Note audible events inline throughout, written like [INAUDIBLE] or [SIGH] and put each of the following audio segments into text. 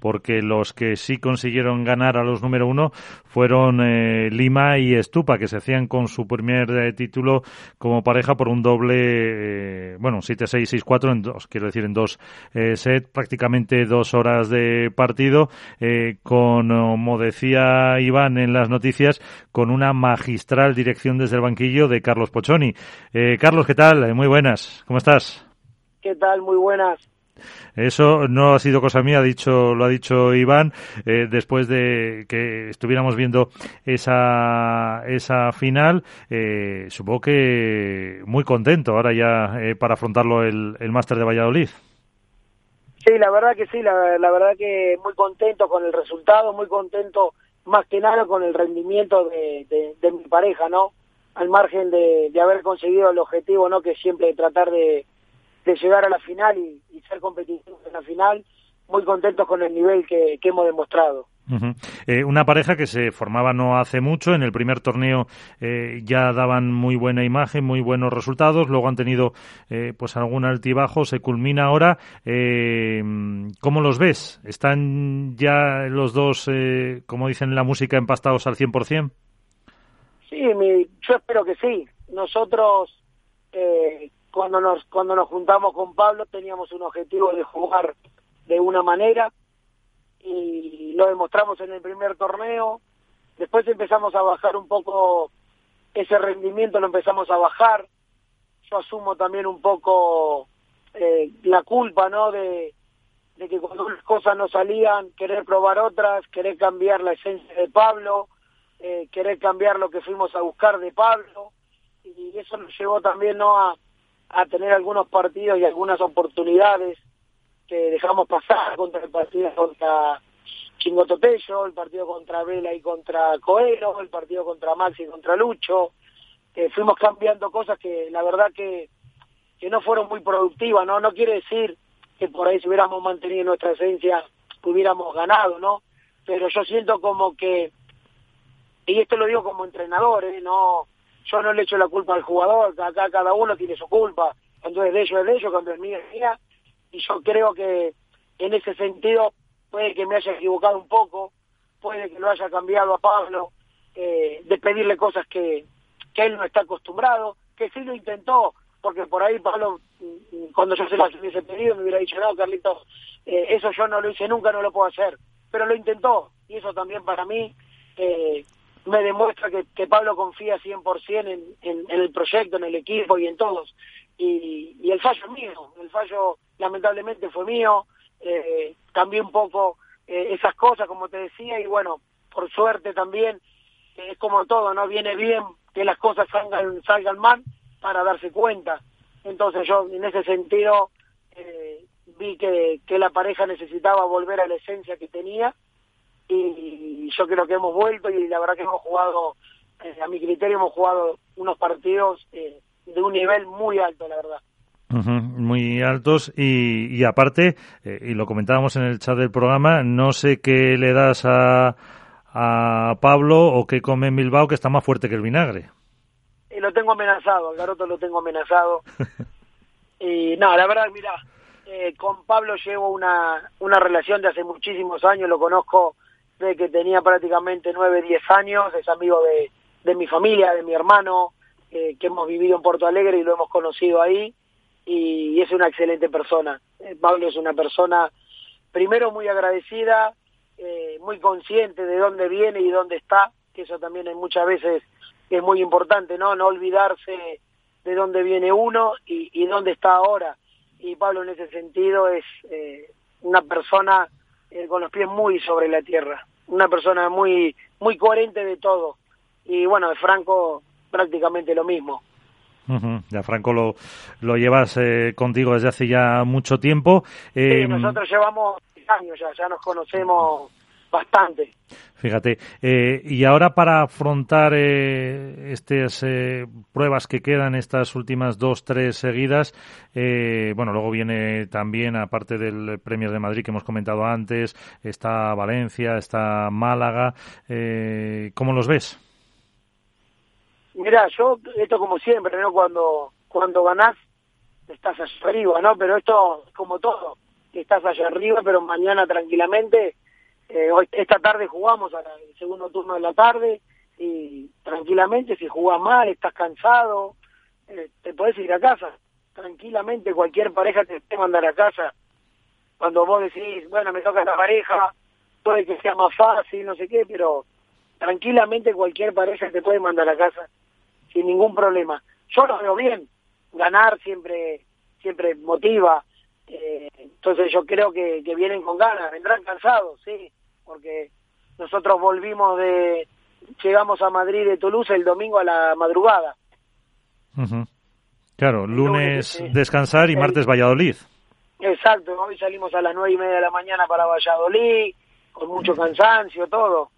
porque los que sí consiguieron ganar a los número uno fueron eh, Lima y Estupa, que se hacían con su primer eh, título como pareja por un doble, eh, bueno, 7-6, 6-4, en dos, quiero decir, en dos sets, prácticamente dos horas de partido, con, como decía Iván en las noticias, con una magistral dirección desde el banquillo de Carlos Pochoni. Carlos, ¿qué tal? Muy buenas, ¿cómo estás? ¿Qué tal? Muy buenas. Eso no ha sido cosa mía, ha dicho, lo ha dicho Iván, eh, después de que estuviéramos viendo esa, esa final. Eh, supongo que muy contento ahora ya eh, para afrontarlo el, el Máster de Valladolid. Sí, la verdad que sí, la, verdad que muy contento con el resultado, muy contento más que nada con el rendimiento de, de, mi pareja, ¿no? Al margen de, de haber conseguido el objetivo, ¿no? Que siempre tratar de, de llegar a la final y, ser competitivos en la final, muy contentos con el nivel que, hemos demostrado. Eh, una pareja que se formaba no hace mucho, en el primer torneo eh, ya daban muy buena imagen, muy buenos resultados, luego han tenido eh, pues algún altibajo, se culmina ahora. ¿Cómo los ves? ¿Están ya los dos, como dicen en la música, empastados al 100%? Sí, mi, yo espero que sí. Nosotros cuando nos cuando nos juntamos con Pablo teníamos un objetivo de jugar de una manera y lo demostramos en el primer torneo. Después empezamos a bajar un poco ese rendimiento lo empezamos a bajar. Yo asumo también un poco eh, la culpa no de, de que cuando unas cosas no salían querer probar otras querer cambiar la esencia de Pablo eh, querer cambiar lo que fuimos a buscar de Pablo. Y eso nos llevó también no a a tener algunos partidos y algunas oportunidades que dejamos pasar contra el partido contra Chingototello, el partido contra Vela y contra Coelho, el partido contra Maxi y contra Lucho. que fuimos cambiando cosas que la verdad que, que no fueron muy productivas, ¿no? No quiere decir que por ahí si hubiéramos mantenido nuestra esencia hubiéramos ganado, ¿no? Pero yo siento como que, y esto lo digo como entrenador, ¿eh? No, yo no le echo la culpa al jugador, acá cada uno tiene su culpa, cuando es de ellos es de ellos, cuando es mía es mía, y yo creo que en ese sentido puede que me haya equivocado un poco, puede que lo haya cambiado a Pablo, eh, de pedirle cosas que, que él no está acostumbrado, que sí lo intentó, porque por ahí Pablo, mm, cuando yo se las hubiese pedido, me hubiera dicho, no, Carlitos, eh, eso yo no lo hice nunca, no lo puedo hacer, pero lo intentó, y eso también para mí eh, me demuestra que, Pablo confía 100% en, en, el proyecto, en el equipo y en todos. Y, el fallo es mío, el fallo lamentablemente fue mío, eh, cambié un poco eh, esas cosas, como te decía, y bueno, por suerte también, es como todo, ¿no? Viene bien que las cosas salgan, mal para darse cuenta. Entonces yo en ese sentido eh, vi que la pareja necesitaba volver a la esencia que tenía y yo creo que hemos vuelto y la verdad que hemos jugado, eh, a mi criterio hemos jugado unos partidos eh, de un nivel muy alto, la verdad. muy altos y, y aparte, eh, y lo comentábamos en el chat del programa, no sé qué le das a, a Pablo o qué come en Bilbao que está más fuerte que el vinagre. Y lo tengo amenazado, al garoto lo tengo amenazado. [LAUGHS] y no, la verdad, mira, con Pablo llevo una, una relación de hace muchísimos años, lo conozco de que tenía prácticamente nueve, diez años, es amigo de, de mi familia, de mi hermano, eh, que hemos vivido en Porto Alegre y lo hemos conocido ahí, y es una excelente persona. Eh, Pablo es una persona, primero, muy agradecida, eh, muy consciente de dónde viene y dónde está, que eso también es muchas veces es muy importante, ¿no? No olvidarse de dónde viene uno y, y dónde está ahora. Y Pablo en ese sentido es una persona eh, con los pies muy sobre la tierra. Una persona muy, muy coherente de todo. Y bueno, de Franco prácticamente lo mismo. Ya Franco lo, lo llevas eh, contigo desde hace ya mucho tiempo. Eh, nosotros llevamos años ya, ya nos conocemos bastante. Fíjate, eh, y ahora para afrontar eh, estas eh, pruebas que quedan, estas últimas dos, tres seguidas, eh, bueno, luego viene también, aparte del Premio de Madrid que hemos comentado antes, está Valencia, está Málaga, ¿cómo los ves? Mira, yo, esto como siempre, ¿no? Cuando, cuando ganás, estás arriba, ¿no? Pero esto, como todo, estás allá arriba, pero mañana tranquilamente, eh, hoy, esta tarde jugamos al segundo turno de la tarde y tranquilamente si jugás mal, estás cansado, eh, te podés ir a casa. Tranquilamente cualquier pareja te puede mandar a casa. Cuando vos decís, bueno, me toca la pareja, puede que sea más fácil, no sé qué, pero tranquilamente cualquier pareja te puede mandar a casa sin ningún problema. Yo lo veo bien, ganar siempre siempre motiva, eh, entonces yo creo que, que vienen con ganas, vendrán cansados, sí, porque nosotros volvimos de, llegamos a Madrid de Toulouse el domingo a la madrugada. Claro, lunes, descansar y martes Valladolid. Exacto, hoy salimos a las nueve y media de la mañana para Valladolid, con mucho cansancio, todo.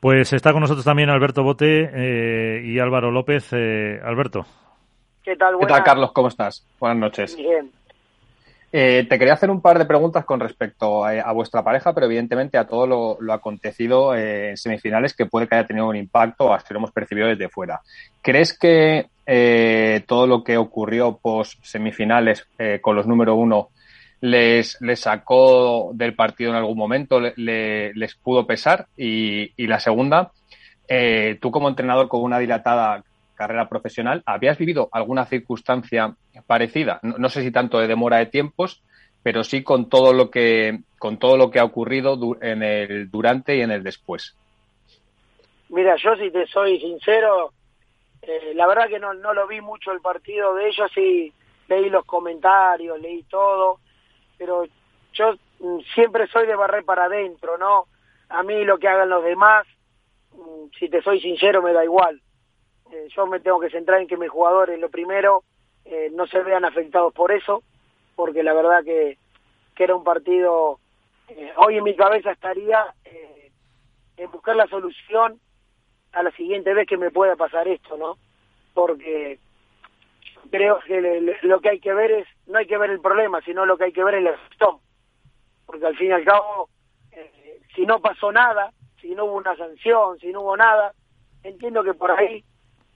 Pues está con nosotros también Alberto Bote eh, y Álvaro López. Eh, Alberto. ¿Qué tal, ¿Qué tal, Carlos? ¿Cómo estás? Buenas noches. Bien. Eh, te quería hacer un par de preguntas con respecto a, vuestra pareja, pero evidentemente a todo lo, acontecido eh, en semifinales que puede que haya tenido un impacto, así lo hemos percibido desde fuera. ¿Crees que eh, todo lo que ocurrió post semifinales con los número uno les, sacó del partido en algún momento, les pudo pesar? Y la segunda, tú como entrenador con una dilatada carrera profesional, ¿habías vivido alguna circunstancia parecida? No, sé si tanto de demora de tiempos, pero sí con todo lo que con todo lo que ha ocurrido en el durante y en el después. Mira, yo si te soy sincero, eh, la verdad que no, no lo vi mucho el partido de ellos, sí leí los comentarios, leí todo, pero yo mm, siempre soy de barrer para adentro, ¿no? A mí lo que hagan los demás, mm, si te soy sincero, me da igual. Eh, yo me tengo que centrar en que mis jugadores, lo primero, eh, no se vean afectados por eso, porque la verdad que, que era un partido, eh, hoy en mi cabeza estaría en buscar la solución a la siguiente vez que me pueda pasar esto, ¿no? Porque creo que lo que hay que ver es, no hay que ver el problema, sino lo que hay que ver es la gestión. Porque al fin y al cabo, si no pasó nada, si no hubo una sanción, si no hubo nada, entiendo que por ahí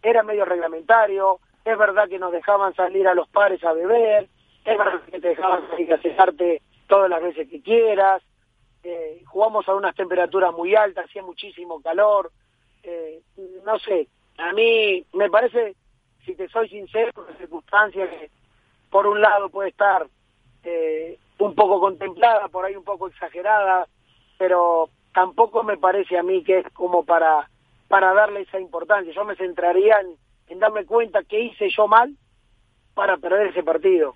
era medio reglamentario, es verdad que nos dejaban salir a los pares a beber, es verdad que te dejaban salir todas las veces que quieras, eh, jugamos a unas temperaturas muy altas, hacía muchísimo calor, eh, no sé, a mí me parece, si te soy sincero, una circunstancia que por un lado puede estar eh, un poco contemplada, por ahí un poco exagerada, pero tampoco me parece a mí que es como para para darle esa importancia. Yo me centraría en, darme cuenta que hice yo mal para perder ese partido.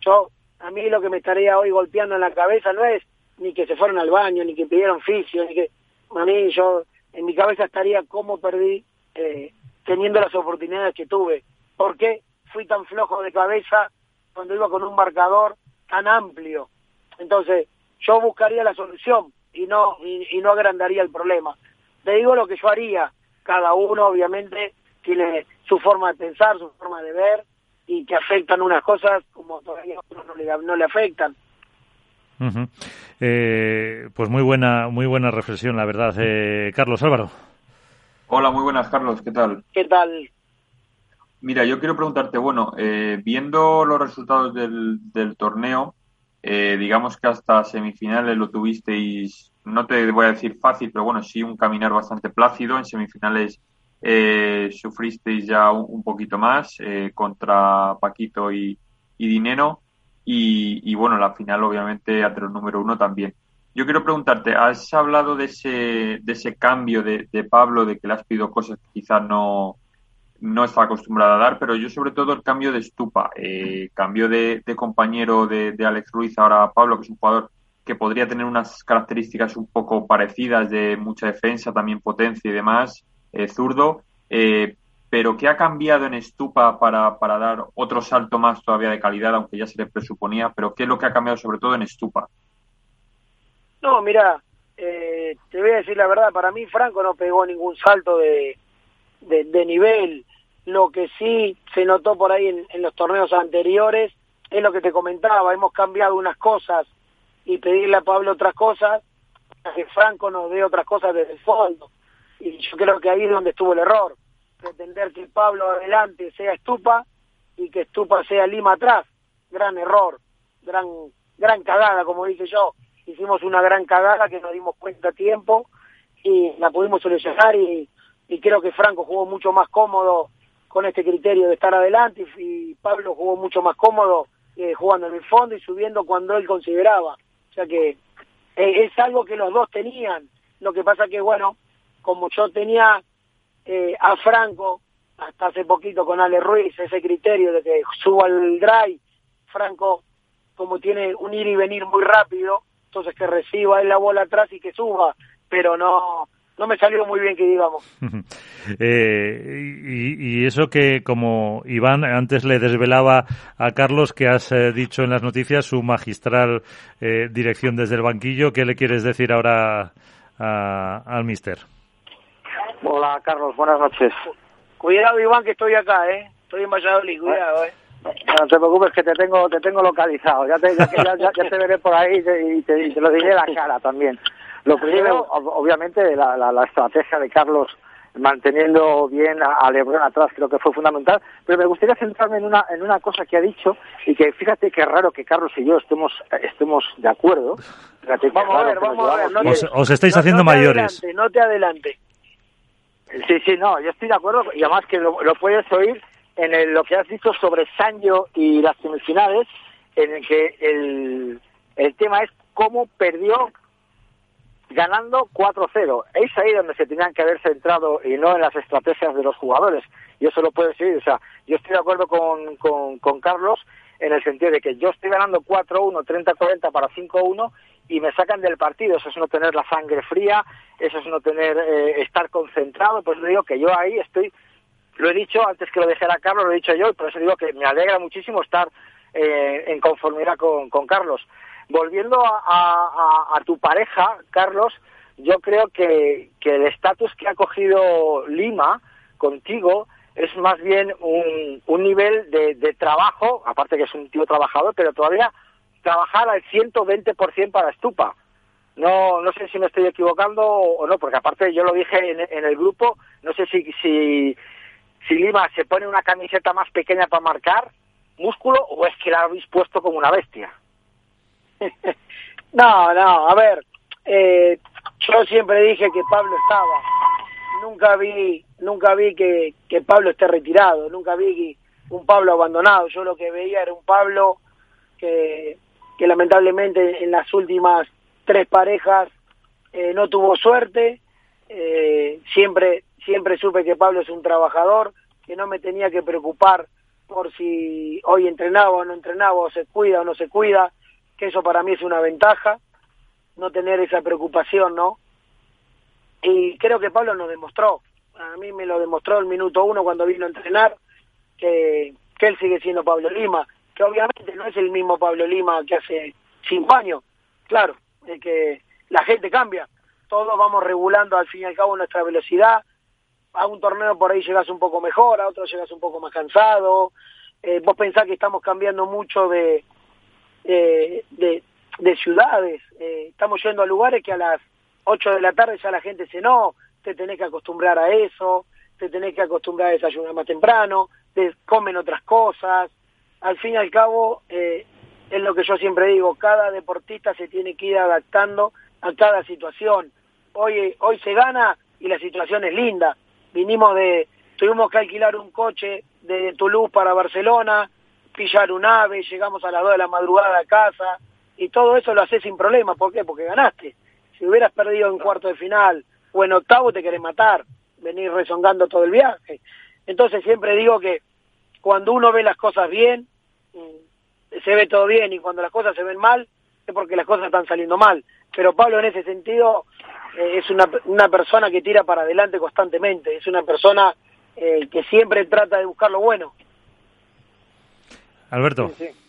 Yo, a mí lo que me estaría hoy golpeando en la cabeza no es ni que se fueron al baño, ni que pidieron fisio, ni que... A mí yo, en mi cabeza estaría cómo perdí eh, teniendo las oportunidades que tuve. ¿Por qué fui tan flojo de cabeza cuando iba con un marcador tan amplio? Entonces, yo buscaría la solución y no, y no agrandaría el problema te digo lo que yo haría. Cada uno obviamente tiene su forma de pensar, su forma de ver y que afectan unas cosas como todavía otros no le, no le afectan. eh, pues muy buena, muy buena reflexión, la verdad. Eh, Carlos Álvaro. Hola, muy buenas, Carlos. ¿Qué tal? ¿Qué tal? Mira, yo quiero preguntarte, bueno, eh, viendo los resultados del, del torneo, eh, digamos que hasta semifinales lo tuvisteis no te voy a decir fácil, pero bueno, sí un caminar bastante plácido. En semifinales eh, sufristeis ya un, poquito más eh, contra Paquito y, y Dinero. Y, bueno, la final obviamente entre el número uno también. Yo quiero preguntarte, has hablado de ese, de ese cambio de, Pablo, de que le has pedido cosas que quizás no, no está acostumbrado a dar, pero yo sobre todo el cambio de Estupa, eh, cambio de, compañero de, de, Alex Ruiz ahora a Pablo, que es un jugador que podría tener unas características un poco parecidas de mucha defensa, también potencia y demás, eh, zurdo, eh, pero ¿qué ha cambiado en Estupa para, para dar otro salto más todavía de calidad, aunque ya se le presuponía, pero qué es lo que ha cambiado sobre todo en Estupa? No, mira, eh, te voy a decir la verdad, para mí Franco no pegó ningún salto de, de, nivel, lo que sí se notó por ahí en los torneos anteriores es lo que te comentaba, hemos cambiado unas cosas y pedirle a Pablo otras cosas, que Franco nos dé otras cosas desde el fondo. Y yo creo que ahí es donde estuvo el error, pretender que Pablo adelante sea Estupa y que Estupa sea Lima atrás, gran error. gran, gran cagada, como dije yo. Hicimos una gran cagada que nos dimos cuenta a tiempo y la pudimos solucionar y, y creo que Franco jugó mucho más cómodo con este criterio de estar adelante y, Pablo jugó mucho más cómodo eh, jugando en el fondo y subiendo cuando él consideraba. O sea que eh, es algo que los dos tenían. Lo que pasa que, bueno, como yo tenía eh, a Franco hasta hace poquito con Ale Ruiz, ese criterio de que suba el drive, Franco como tiene un ir y venir muy rápido, entonces que reciba él la bola atrás y que suba, pero no no me salió muy bien que digamos. [LAUGHS] eh, y, y, eso que como Iván antes le desvelaba a Carlos que has eh, dicho en las noticias su magistral eh, dirección desde el banquillo, ¿qué le quieres decir ahora a, al mister? Hola Carlos, buenas noches. Cuidado Iván que estoy acá, ¿eh? Estoy en Valladolid, cuidado, ¿eh? No te preocupes que te tengo te tengo localizado. Ya te, ya, ya, ya te veré por ahí y te, y te, y te lo diré la cara también. Lo primero, obviamente, la, la, la, estrategia de Carlos manteniendo bien a, a, Lebron atrás creo que fue fundamental, pero me gustaría centrarme en una, en una cosa que ha dicho y que fíjate que raro que Carlos y yo estemos, estemos de acuerdo. Fíjate vamos a ver, vamos a ver. No os, os, estáis no, haciendo no mayores. Adelante, no te adelante. Sí, sí, no, yo estoy de acuerdo y además que lo, lo puedes oír en el, lo que has dicho sobre Sancho y las semifinales, en el que el, el tema es cómo perdió ganando 4-0. Es ahí donde se tenían que haber centrado y no en las estrategias de los jugadores. Y eso lo puedes decir. O sea, yo estoy de acuerdo con, con, Carlos en el sentido de que yo estoy ganando 4-1, 30-40 para 5-1 y me sacan del partido. Eso es no tener la sangre fría, eso es no tener, eh, estar concentrado. Pues le digo que yo ahí estoy, lo he dicho antes que lo dijera Carlos, lo he dicho yo, y por eso digo que me alegra muchísimo estar eh, en conformidad con, con Carlos volviendo a, tu pareja, Carlos, yo creo que, el estatus que ha cogido Lima contigo es más bien un, nivel de, trabajo, aparte que es un tío trabajador, pero todavía trabajar al 120% para Estupa. No, no sé si me estoy equivocando o no, porque aparte yo lo dije en, el grupo, no sé si, si Lima se pone una camiseta más pequeña para marcar músculo o es que la habéis puesto como una bestia. [LAUGHS] no, no, a ver, eh, yo siempre dije que Pablo estaba. Nunca vi, nunca vi que, que Pablo esté retirado, nunca vi un Pablo abandonado. Yo lo que veía era un Pablo que, que lamentablemente en las últimas tres parejas eh, no tuvo suerte. Eh, siempre, siempre supe que Pablo es un trabajador, que no me tenía que preocupar por si hoy entrenaba o no entrenaba, o se cuida o no se cuida que eso para mí es una ventaja, no tener esa preocupación, ¿no? Y creo que Pablo nos demostró, a mí me lo demostró el minuto uno cuando vino a entrenar, que, que él sigue siendo Pablo Lima, que obviamente no es el mismo Pablo Lima que hace cinco años, claro, es que la gente cambia, todos vamos regulando al fin y al cabo nuestra velocidad, a un torneo por ahí llegas un poco mejor, a otro llegas un poco más cansado, eh, vos pensás que estamos cambiando mucho de, eh, de, de ciudades. Eh, estamos yendo a lugares que a las 8 de la tarde ya la gente dice, no, te tenés que acostumbrar a eso, te tenés que acostumbrar a desayunar más temprano, te comen otras cosas. Al fin y al cabo, eh, es lo que yo siempre digo, cada deportista se tiene que ir adaptando a cada situación. Hoy, hoy se gana y la situación es linda. Vinimos de, tuvimos que alquilar un coche de Toulouse para Barcelona, pillar un ave, llegamos a las 2 de la madrugada a casa, y todo eso lo haces sin problema. ¿Por qué? Porque ganaste. Si hubieras perdido en cuarto de final o en octavo, te querés matar, venir rezongando todo el viaje. Entonces siempre digo que cuando uno ve las cosas bien, mm, se ve todo bien, y cuando las cosas se ven mal, es porque las cosas están saliendo mal. Pero Pablo en ese sentido eh, es una, una persona que tira para adelante constantemente, es una persona eh, que siempre trata de buscar lo bueno. Alberto. Sí, sí.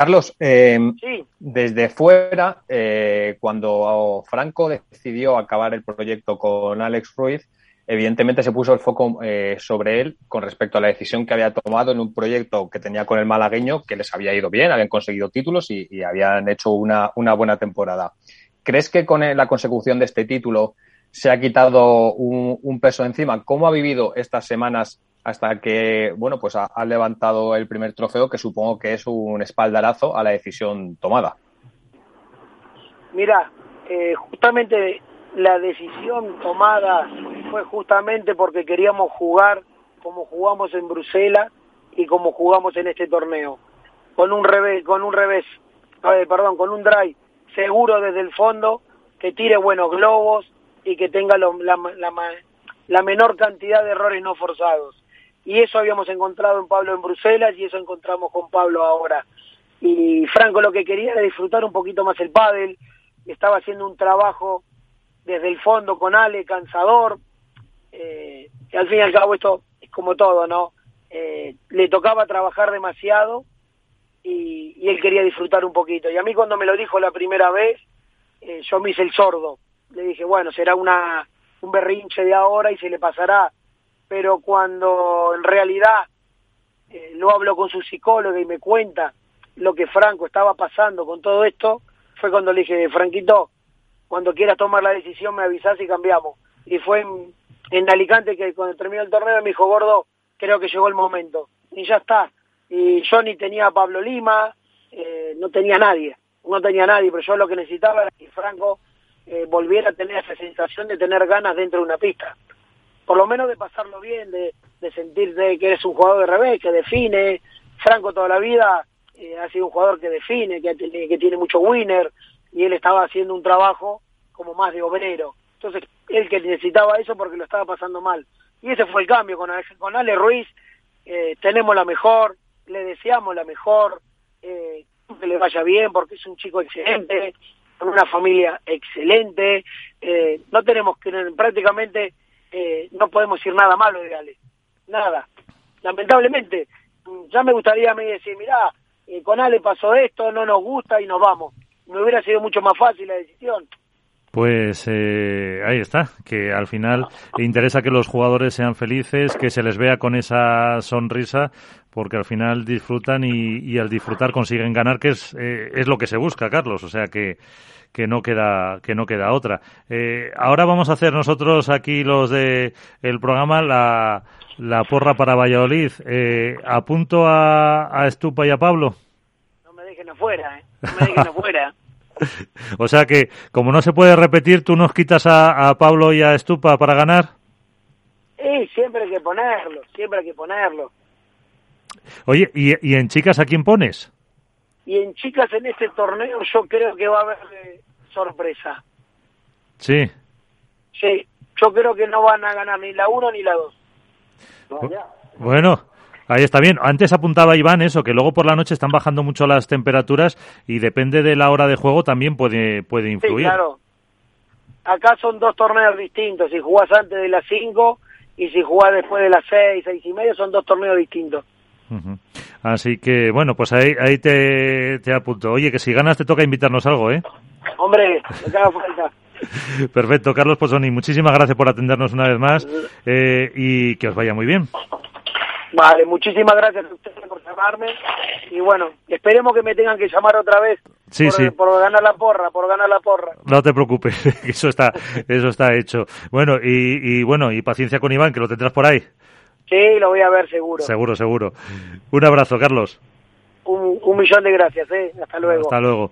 Carlos, eh, sí. desde fuera, eh, cuando Franco decidió acabar el proyecto con Alex Ruiz, evidentemente se puso el foco eh, sobre él con respecto a la decisión que había tomado en un proyecto que tenía con el malagueño, que les había ido bien, habían conseguido títulos y, y habían hecho una, una, buena temporada. ¿Crees que con la consecución de este título se ha quitado un, un peso encima? ¿Cómo ha vivido estas semanas hasta que, bueno, pues ha, levantado el primer trofeo, que supongo que es un espaldarazo a la decisión tomada. Mira, eh, justamente la decisión tomada fue justamente porque queríamos jugar como jugamos en Bruselas y como jugamos en este torneo, con un revés, con un revés, eh, perdón, con un drive seguro desde el fondo, que tire buenos globos y que tenga la, la menor cantidad de errores no forzados. Y eso habíamos encontrado en Pablo en Bruselas y eso encontramos con Pablo ahora. Y Franco lo que quería era disfrutar un poquito más el pádel, estaba haciendo un trabajo desde el fondo con Ale, cansador, eh, y al fin y al cabo esto es como todo, ¿no? Eh, le tocaba trabajar demasiado y, y, él quería disfrutar un poquito. Y a mí cuando me lo dijo la primera vez, eh, yo me hice el sordo. Le dije, bueno, será una un berrinche de ahora y se le pasará. Pero cuando en realidad eh, lo hablo con su psicólogo y me cuenta lo que Franco estaba pasando con todo esto, fue cuando le dije, Franquito, cuando quieras tomar la decisión me avisas y cambiamos. Y fue en, Alicante que cuando terminó el torneo me dijo, gordo, creo que llegó el momento. Y ya está. Y yo ni tenía a Pablo Lima, eh, no tenía nadie, no tenía nadie, pero yo lo que necesitaba era que Franco eh, volviera a tener esa sensación de tener ganas dentro de una pista. Por lo menos de pasarlo bien, de, de sentir que eres un jugador de revés, que define. Franco toda la vida eh, ha sido un jugador que define, que, que tiene mucho winner, y él estaba haciendo un trabajo como más de obrero. Entonces, él que necesitaba eso porque lo estaba pasando mal. Y ese fue el cambio con, con Ale Ruiz. Eh, tenemos la mejor, le deseamos la mejor, eh, que le vaya bien porque es un chico excelente, con una familia excelente. No tenemos que, prácticamente, eh, no podemos decir nada malo de Ale. Nada. Lamentablemente, ya me gustaría a mí decir, mirá, eh, con Ale pasó esto, no nos gusta y nos vamos. Me hubiera sido mucho más fácil la decisión. Pues eh, ahí está, que al final interesa que los jugadores sean felices, que se les vea con esa sonrisa, porque al final disfrutan y, al disfrutar consiguen ganar, que es, eh, es lo que se busca, Carlos. O sea que, que no queda que no queda otra. ahora vamos a hacer nosotros aquí los de el programa la la porra para Valladolid. Eh, ¿Apunto a, a, Estupa y a Pablo? No me dejen afuera, ¿eh? No me dejen [LAUGHS] afuera. [LAUGHS] o sea que, como no se puede repetir, ¿tú nos quitas a, a Pablo y a Estupa para ganar? Sí, siempre hay que ponerlo, siempre hay que ponerlo. Oye, ¿y, ¿y en chicas a quién pones? Y en chicas en este torneo yo creo que va a haber eh, sorpresa. Sí. Sí, yo creo que no van a ganar ni la uno ni la dos. Bueno, Ahí está bien. Antes apuntaba Iván eso, que luego por la noche están bajando mucho las temperaturas y depende de la hora de juego también puede, puede influir. Sí, claro. Acá son dos torneos distintos. Si jugás antes de las 5 y si jugás después de las 6, seis y medio, son dos torneos distintos. Así que, bueno, pues ahí, ahí te, te apunto. Oye, que si ganas te toca invitarnos algo, ¿eh? Hombre, me caga falta. [LAUGHS] Perfecto, Carlos Posoni, muchísimas gracias por atendernos una vez más eh, y que os vaya muy bien. Vale, muchísimas gracias a ustedes por llamarme y bueno, esperemos que me tengan que llamar otra vez sí, por, sí. por ganar la porra, por ganar la porra. No te preocupes, [LAUGHS] eso está, eso está hecho. Bueno, y, y bueno, y paciencia con Iván, que lo tendrás por ahí. Sí, lo voy a ver seguro. Seguro, seguro. Un abrazo, Carlos. Un, un millón de gracias, ¿eh? Hasta luego. Hasta luego.